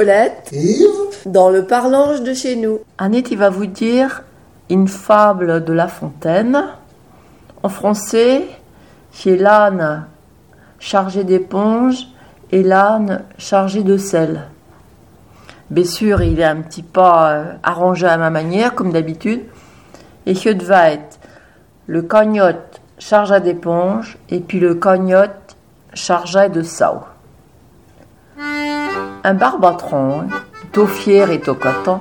Colette, Yves, dans le parlange de chez nous. Annette, il va vous dire une fable de La Fontaine. En français, c'est l'âne chargé d'éponge et l'âne chargé de sel. Bien sûr, il est un petit peu euh, arrangé à ma manière, comme d'habitude. Et ce va être le cognotte chargé d'éponge et puis le cognotte chargé de sao. Un barbatron, tout fier et tout content,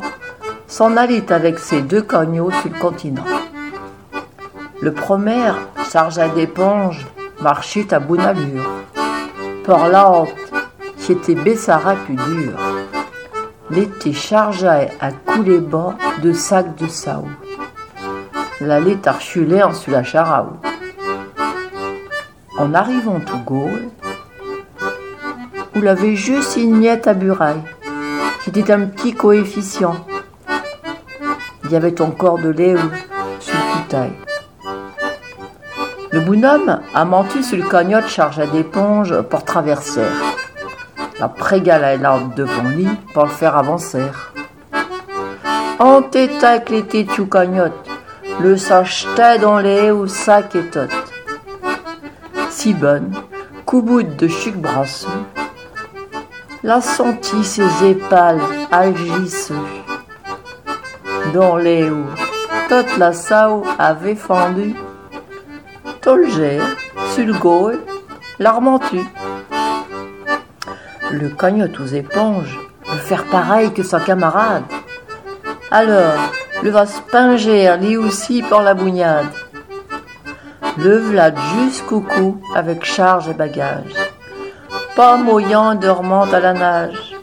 s'en allait avec ses deux cognots sur le continent. Le premier, chargé d'éponge, marchait à bonne allure. L'autre, qui était Bessara plus dur, l'été chargé à couler bas de sacs de sao. L'allée archulée en sur la charaou. En arrivant tout gauche, vous l'avez juste une miette à buraille, qui était un petit coefficient. Il y avait encore de lait sur le taille. Le bonhomme a menti sur le cagnotte chargé d'éponge pour traverser. La prégala l'arbre devant lui pour le faire avancer. En tête avec les tétus cagnotte, le s'achetait dans les ou sac et tot. Si bonne, couboute de chic brasseux, la sentit ses épales algisseux. Dans les où toute la sao avait fendu, Tolger, gauche, l'armentu. Le cagnotte aux éponges veut faire pareil que sa camarade. Alors, le va se pinger lui aussi pour la bougnade. Le vlad jusqu'au cou avec charge et bagages. Pas moyant dormant à la nage.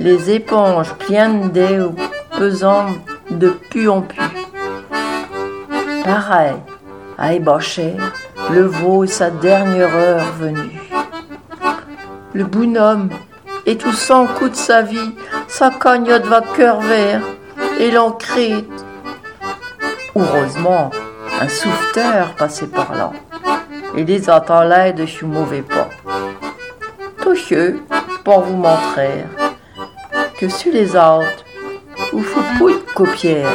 Les éponges pleines d'eau pesant de pu en pu. Pareil, à ébaucher, le veau sa dernière heure venue. Le bonhomme est tout sans coup de sa vie, sa cagnotte va cœur vert et l'encrite. Heureusement, un sauveteur passait par là et les attendait de ce mauvais pas pour vous montrer que sur les autres, vous faut plus de.